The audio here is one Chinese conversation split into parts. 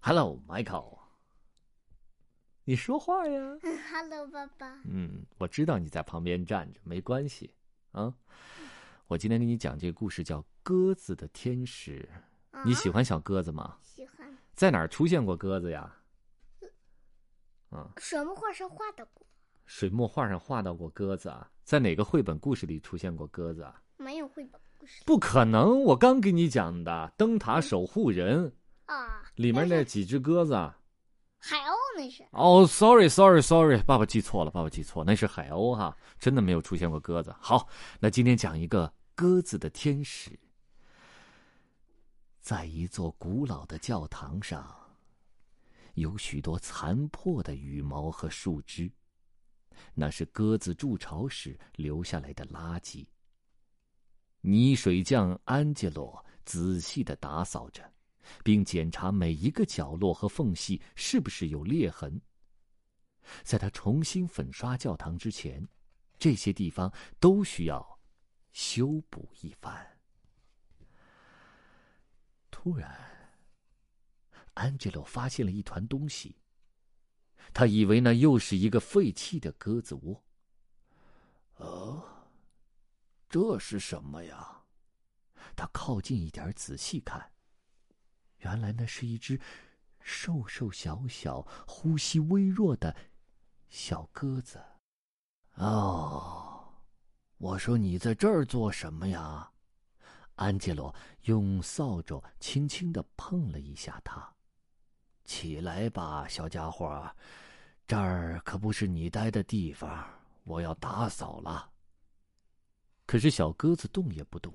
Hello, Michael。你说话呀。Hello，爸爸。嗯，我知道你在旁边站着，没关系啊。我今天给你讲这个故事叫《鸽子的天使》。啊你喜欢小鸽子吗？喜欢在哪儿出现过鸽子呀？嗯，水墨画上画的过？水墨画上画到过鸽子啊？在哪个绘本故事里出现过鸽子啊？没有绘本故事不可能！我刚给你讲的《灯塔守护人》啊。里面那几只鸽子啊。海鸥那是哦，sorry，sorry，sorry，爸爸记错了，爸爸记错，那是海鸥哈，真的没有出现过鸽子。好，那今天讲一个鸽子的天使。在一座古老的教堂上，有许多残破的羽毛和树枝，那是鸽子筑巢时留下来的垃圾。泥水匠安杰洛仔细的打扫着。并检查每一个角落和缝隙是不是有裂痕。在他重新粉刷教堂之前，这些地方都需要修补一番。突然，安吉洛发现了一团东西，他以为那又是一个废弃的鸽子窝。哦，这是什么呀？他靠近一点，仔细看。原来那是一只瘦瘦小小、呼吸微弱的小鸽子。哦，我说你在这儿做什么呀？安杰罗用扫帚轻轻的碰了一下它。起来吧，小家伙，这儿可不是你待的地方，我要打扫了。可是小鸽子动也不动。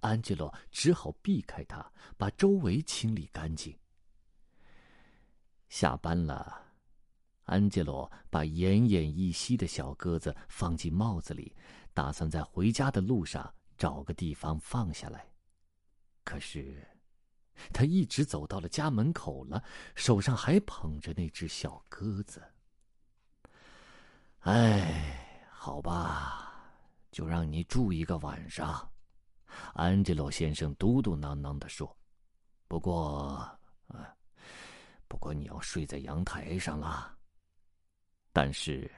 安吉洛只好避开他，把周围清理干净。下班了，安吉洛把奄奄一息的小鸽子放进帽子里，打算在回家的路上找个地方放下来。可是，他一直走到了家门口了，手上还捧着那只小鸽子。哎，好吧，就让你住一个晚上。安吉洛先生嘟嘟囔囔的说：“不过，啊，不过你要睡在阳台上啊。”但是，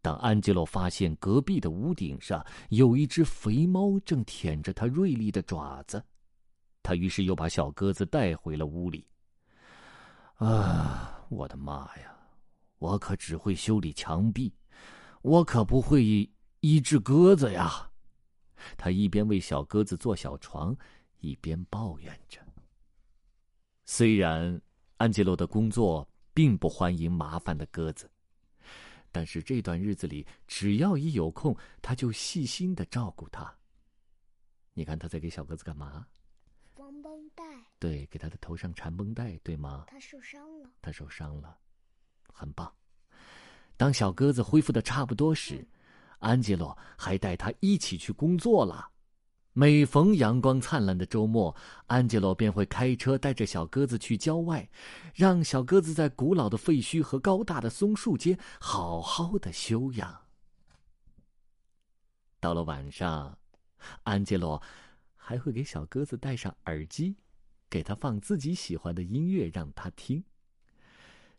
当安吉洛发现隔壁的屋顶上有一只肥猫正舔着他锐利的爪子，他于是又把小鸽子带回了屋里。啊，我的妈呀！我可只会修理墙壁，我可不会医治鸽子呀。他一边为小鸽子做小床，一边抱怨着。虽然安吉洛的工作并不欢迎麻烦的鸽子，但是这段日子里，只要一有空，他就细心的照顾它。你看他在给小鸽子干嘛？绑绷带。对，给他的头上缠绷带，对吗？他受伤了。他受伤了，很棒。当小鸽子恢复的差不多时，安吉洛还带他一起去工作了。每逢阳光灿烂的周末，安吉洛便会开车带着小鸽子去郊外，让小鸽子在古老的废墟和高大的松树间好好的休养。到了晚上，安吉洛还会给小鸽子戴上耳机，给它放自己喜欢的音乐让它听。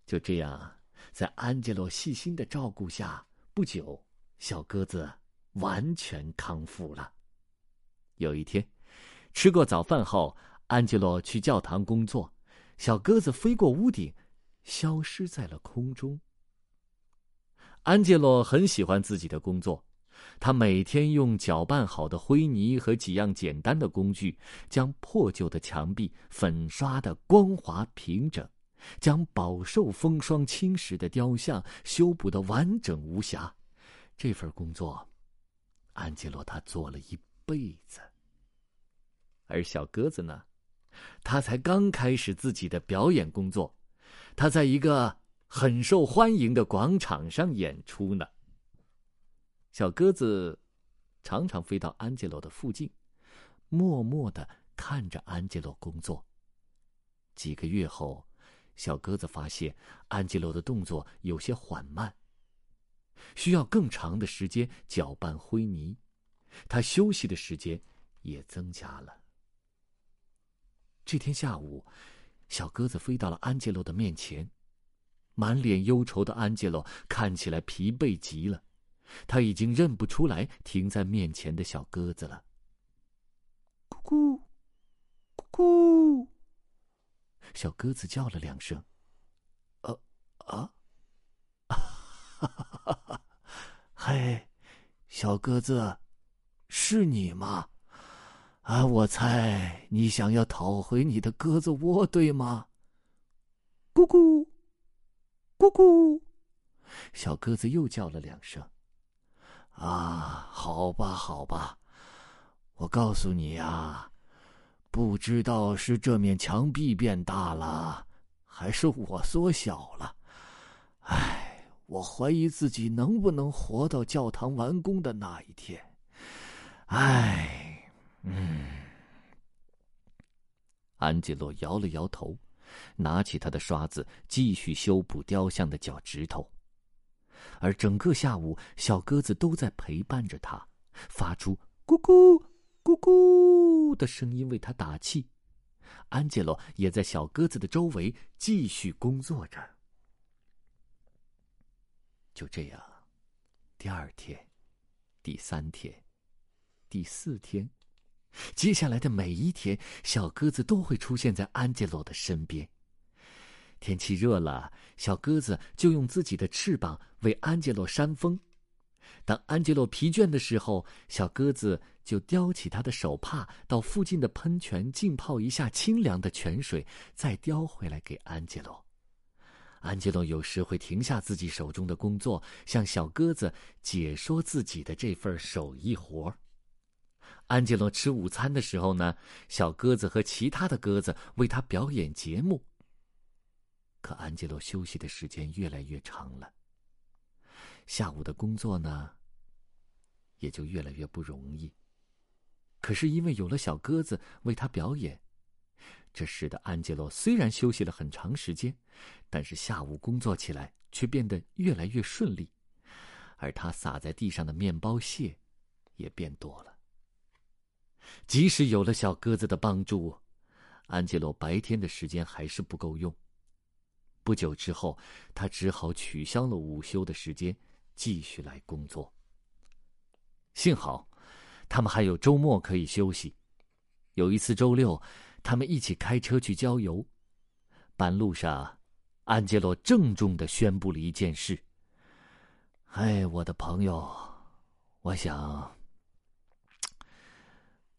就这样，在安吉洛细心的照顾下，不久。小鸽子完全康复了。有一天，吃过早饭后，安吉洛去教堂工作，小鸽子飞过屋顶，消失在了空中。安吉洛很喜欢自己的工作，他每天用搅拌好的灰泥和几样简单的工具，将破旧的墙壁粉刷的光滑平整，将饱受风霜侵蚀的雕像修补的完整无瑕。这份工作，安吉洛他做了一辈子。而小鸽子呢，他才刚开始自己的表演工作，他在一个很受欢迎的广场上演出呢。小鸽子常常飞到安吉洛的附近，默默的看着安吉洛工作。几个月后，小鸽子发现安吉洛的动作有些缓慢。需要更长的时间搅拌灰泥，他休息的时间也增加了。这天下午，小鸽子飞到了安杰洛的面前，满脸忧愁的安杰洛看起来疲惫极了，他已经认不出来停在面前的小鸽子了。咕咕，咕咕，小鸽子叫了两声。呃，啊，哈 哈哎！小鸽子，是你吗？啊，我猜你想要讨回你的鸽子窝，对吗？咕咕，咕咕，小鸽子又叫了两声。啊，好吧，好吧，我告诉你呀，不知道是这面墙壁变大了，还是我缩小了。唉，我怀疑自己能不能活到教堂完工的那一天。唉。嗯，安吉洛摇了摇头，拿起他的刷子继续修补雕像的脚趾头。而整个下午，小鸽子都在陪伴着他，发出“咕咕咕咕”的声音为他打气。安吉洛也在小鸽子的周围继续工作着。就这样，第二天、第三天、第四天。接下来的每一天，小鸽子都会出现在安杰洛的身边。天气热了，小鸽子就用自己的翅膀为安杰洛扇风；当安杰洛疲倦的时候，小鸽子就叼起他的手帕，到附近的喷泉浸泡一下清凉的泉水，再叼回来给安杰洛。安杰洛有时会停下自己手中的工作，向小鸽子解说自己的这份手艺活儿。安吉洛吃午餐的时候呢，小鸽子和其他的鸽子为他表演节目。可安吉洛休息的时间越来越长了，下午的工作呢，也就越来越不容易。可是因为有了小鸽子为他表演，这使得安吉洛虽然休息了很长时间，但是下午工作起来却变得越来越顺利，而他撒在地上的面包屑也变多了。即使有了小鸽子的帮助，安吉洛白天的时间还是不够用。不久之后，他只好取消了午休的时间，继续来工作。幸好，他们还有周末可以休息。有一次周六，他们一起开车去郊游。半路上，安杰洛郑重的宣布了一件事：“哎，我的朋友，我想。”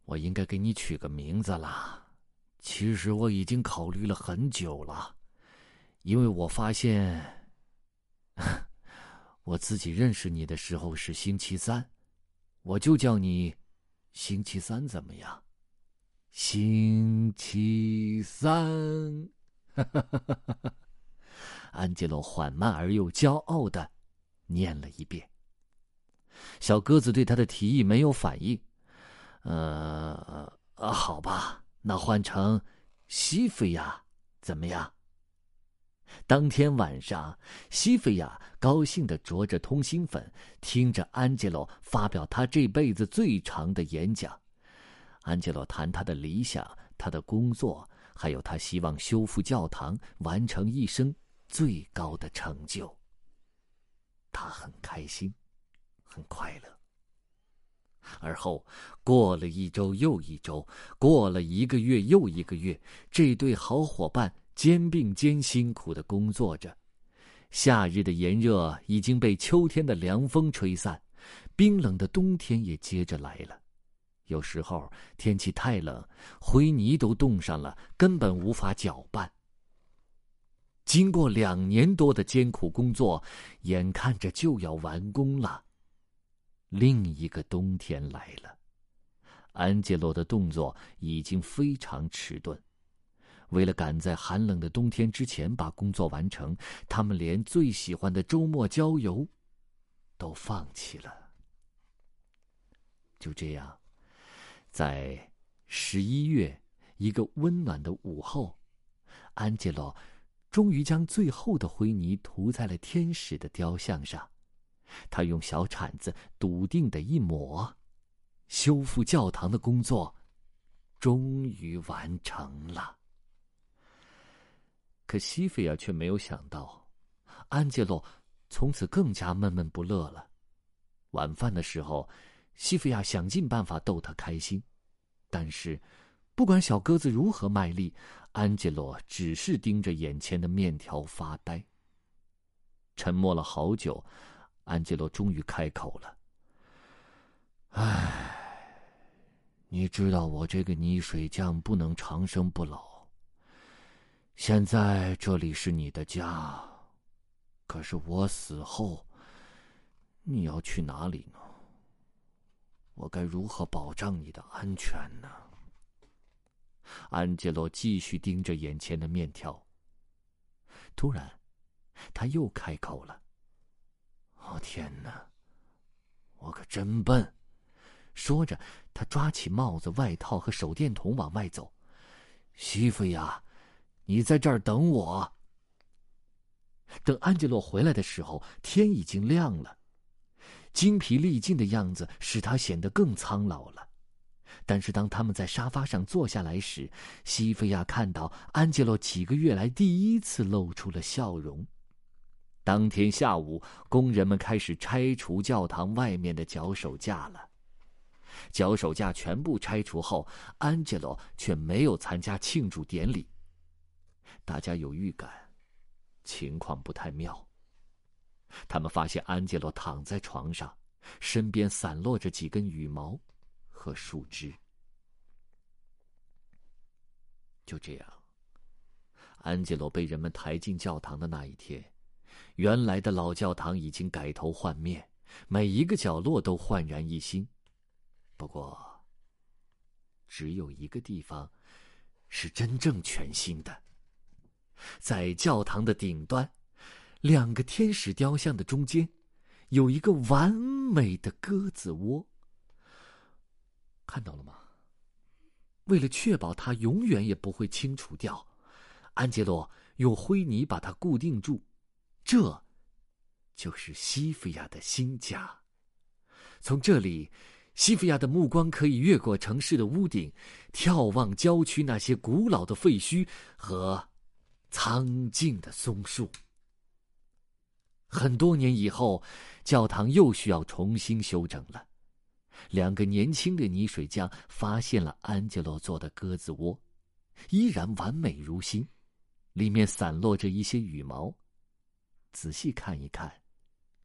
我应该给你取个名字了。其实我已经考虑了很久了，因为我发现，我自己认识你的时候是星期三，我就叫你星期三怎么样？星七三，安吉洛缓慢而又骄傲的念了一遍。小鸽子对他的提议没有反应。呃，好吧，那换成西菲亚怎么样？当天晚上，西菲亚高兴的啄着通心粉，听着安吉洛发表他这辈子最长的演讲。安吉洛谈他的理想、他的工作，还有他希望修复教堂，完成一生最高的成就。他很开心，很快乐。而后，过了一周又一周，过了一个月又一个月，这对好伙伴肩并肩辛苦的工作着。夏日的炎热已经被秋天的凉风吹散，冰冷的冬天也接着来了。有时候天气太冷，灰泥都冻上了，根本无法搅拌。经过两年多的艰苦工作，眼看着就要完工了。另一个冬天来了，安杰洛的动作已经非常迟钝。为了赶在寒冷的冬天之前把工作完成，他们连最喜欢的周末郊游都放弃了。就这样，在十一月一个温暖的午后，安杰洛终于将最后的灰泥涂在了天使的雕像上。他用小铲子笃定的一抹，修复教堂的工作终于完成了。可西菲亚却没有想到，安杰洛从此更加闷闷不乐了。晚饭的时候，西菲亚想尽办法逗他开心，但是，不管小鸽子如何卖力，安杰洛只是盯着眼前的面条发呆。沉默了好久，安杰洛终于开口了：“唉，你知道我这个泥水匠不能长生不老。现在这里是你的家，可是我死后，你要去哪里呢？我该如何保障你的安全呢？”安杰洛继续盯着眼前的面条。突然。他又开口了：“哦天哪，我可真笨！”说着，他抓起帽子、外套和手电筒往外走。媳妇呀，你在这儿等我。等安吉洛回来的时候，天已经亮了。精疲力尽的样子使他显得更苍老了。但是当他们在沙发上坐下来时，西菲亚看到安吉洛几个月来第一次露出了笑容。当天下午，工人们开始拆除教堂外面的脚手架了。脚手架全部拆除后，安吉洛却没有参加庆祝典礼。大家有预感，情况不太妙。他们发现安吉洛躺在床上，身边散落着几根羽毛和树枝。就这样，安吉洛被人们抬进教堂的那一天。原来的老教堂已经改头换面，每一个角落都焕然一新。不过，只有一个地方是真正全新的。在教堂的顶端，两个天使雕像的中间，有一个完美的鸽子窝。看到了吗？为了确保它永远也不会清除掉，安杰洛用灰泥把它固定住。这，就是西菲亚的新家。从这里，西菲亚的目光可以越过城市的屋顶，眺望郊区那些古老的废墟和苍劲的松树。很多年以后，教堂又需要重新修整了。两个年轻的泥水匠发现了安吉洛做的鸽子窝，依然完美如新，里面散落着一些羽毛。仔细看一看，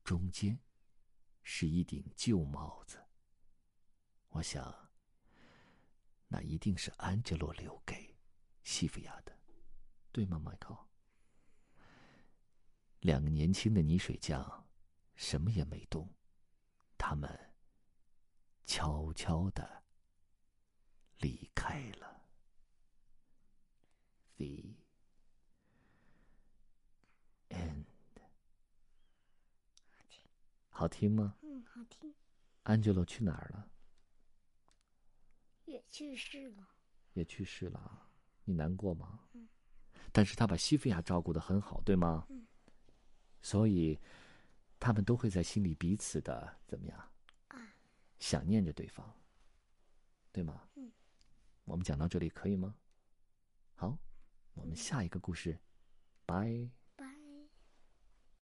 中间是一顶旧帽子。我想，那一定是安杰洛留给西菲亚的，对吗，迈克？两个年轻的泥水匠什么也没动，他们悄悄的离开了。The end. 好听吗？嗯，好听。安吉洛去哪儿了？也去世了。也去世了，你难过吗？嗯。但是他把西菲亚照顾的很好，对吗？嗯。所以，他们都会在心里彼此的怎么样？啊。想念着对方，对吗？嗯。我们讲到这里可以吗？好，我们下一个故事，拜。